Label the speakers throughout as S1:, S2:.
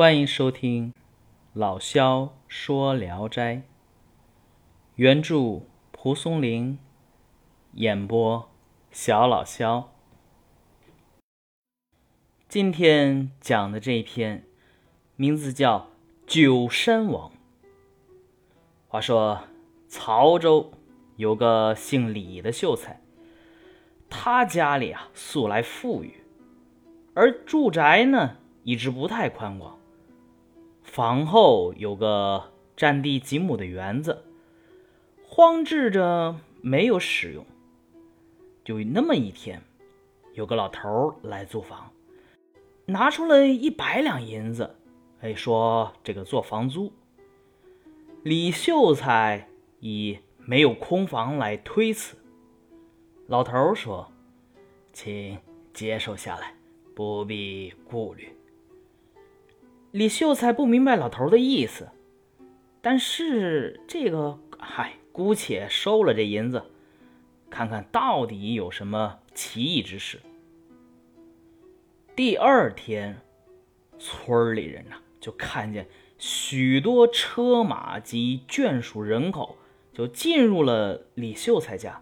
S1: 欢迎收听老萧说《聊斋》，原著蒲松龄，演播小老萧。今天讲的这一篇，名字叫《九山王》。话说曹州有个姓李的秀才，他家里啊素来富裕，而住宅呢一直不太宽广。房后有个占地几亩的园子，荒置着没有使用。就那么一天，有个老头来租房，拿出了一百两银子，哎，说这个做房租。李秀才以没有空房来推辞，老头说：“请接受下来，不必顾虑。”李秀才不明白老头的意思，但是这个，嗨，姑且收了这银子，看看到底有什么奇异之事。第二天，村里人呐就看见许多车马及眷属人口就进入了李秀才家，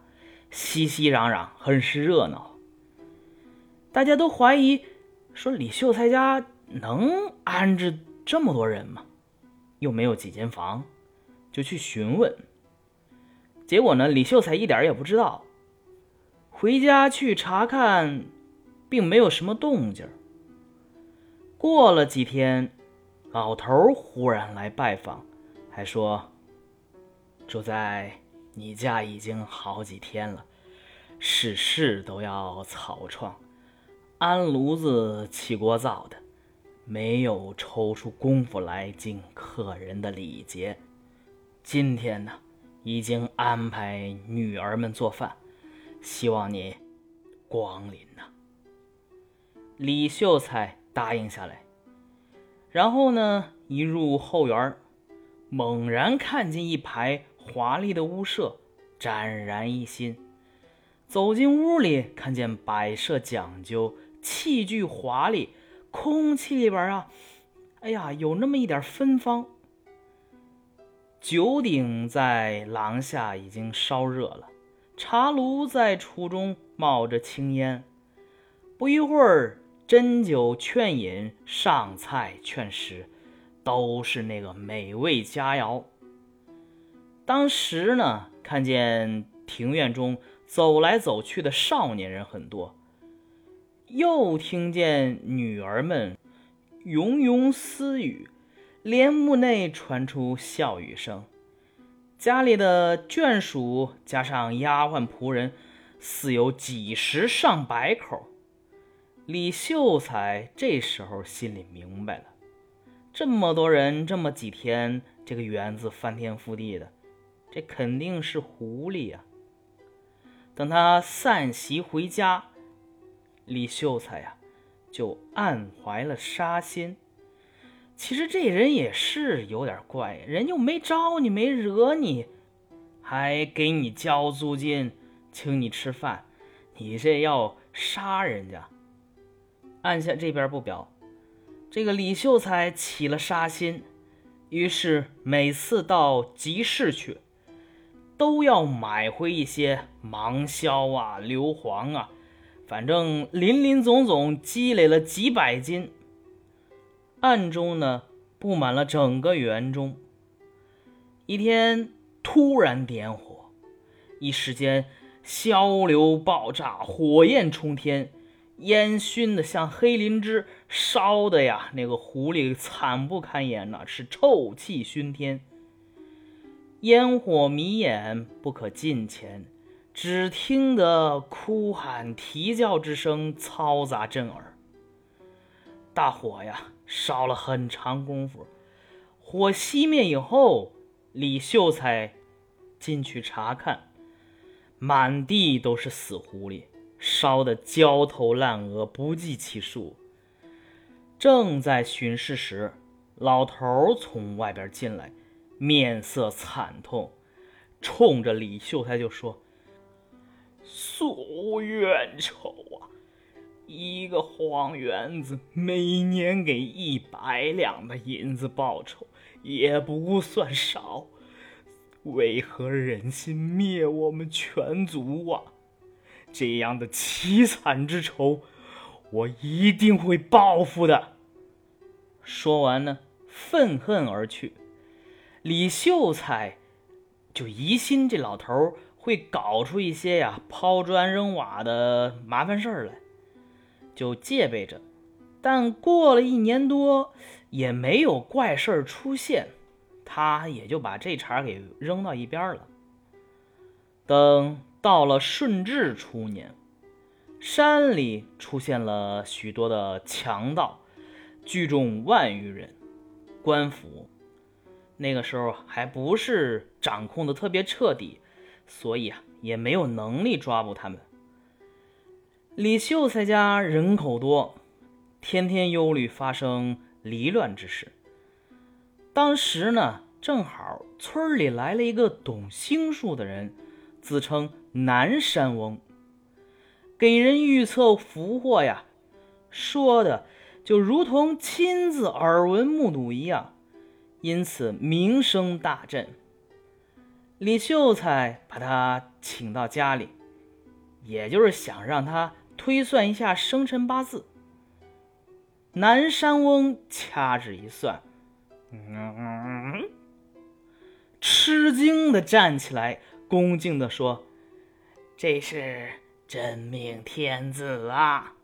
S1: 熙熙攘攘，很是热闹。大家都怀疑说李秀才家。能安置这么多人吗？又没有几间房，就去询问。结果呢，李秀才一点也不知道。回家去查看，并没有什么动静。过了几天，老头忽然来拜访，还说：“住在你家已经好几天了，事事都要草创，安炉子起锅灶的。”没有抽出功夫来敬客人的礼节。今天呢，已经安排女儿们做饭，希望你光临呐。李秀才答应下来，然后呢，一入后园，猛然看见一排华丽的屋舍，展然一新。走进屋里，看见摆设讲究，器具华丽。空气里边啊，哎呀，有那么一点芬芳。酒鼎在廊下已经烧热了，茶炉在厨中冒着青烟。不一会儿，斟酒劝饮，上菜劝食，都是那个美味佳肴。当时呢，看见庭院中走来走去的少年人很多。又听见女儿们喁喁私语，帘幕内传出笑语声。家里的眷属加上丫鬟仆人，似有几十上百口。李秀才这时候心里明白了：这么多人，这么几天，这个园子翻天覆地的，这肯定是狐狸呀。等他散席回家。李秀才呀，就暗怀了杀心。其实这人也是有点怪，人又没招你，没惹你，还给你交租金，请你吃饭，你这要杀人家。按下这边不表，这个李秀才起了杀心，于是每次到集市去，都要买回一些芒硝啊、硫磺啊。反正林林总总积累了几百斤，暗中呢布满了整个园中。一天突然点火，一时间硝流爆炸，火焰冲天，烟熏的像黑灵芝，烧的呀那个狐狸惨不堪言呐，是臭气熏天。烟火迷眼，不可近前。只听得哭喊啼叫之声嘈杂震耳。大火呀，烧了很长功夫，火熄灭以后，李秀才进去查看，满地都是死狐狸，烧得焦头烂额，不计其数。正在巡视时，老头从外边进来，面色惨痛，冲着李秀才就说。
S2: 诉冤仇啊！
S1: 一个荒园子每年给一百两的银子报酬，也不算少。为何忍心灭我们全族啊？这样的凄惨之仇，我一定会报复的。说完呢，愤恨而去。李秀才就疑心这老头儿会搞出一些呀抛砖扔瓦的麻烦事儿来。就戒备着，但过了一年多，也没有怪事儿出现，他也就把这茬给扔到一边了。等到了顺治初年，山里出现了许多的强盗，聚众万余人，官府那个时候还不是掌控的特别彻底，所以啊，也没有能力抓捕他们。李秀才家人口多，天天忧虑发生离乱之事。当时呢，正好村里来了一个懂星术的人，自称南山翁，给人预测福祸呀，说的就如同亲自耳闻目睹一样，因此名声大振。李秀才把他请到家里，也就是想让他。推算一下生辰八字，南山翁掐指一算，嗯，吃惊的站起来，恭敬的说：“这是真命天子啊！”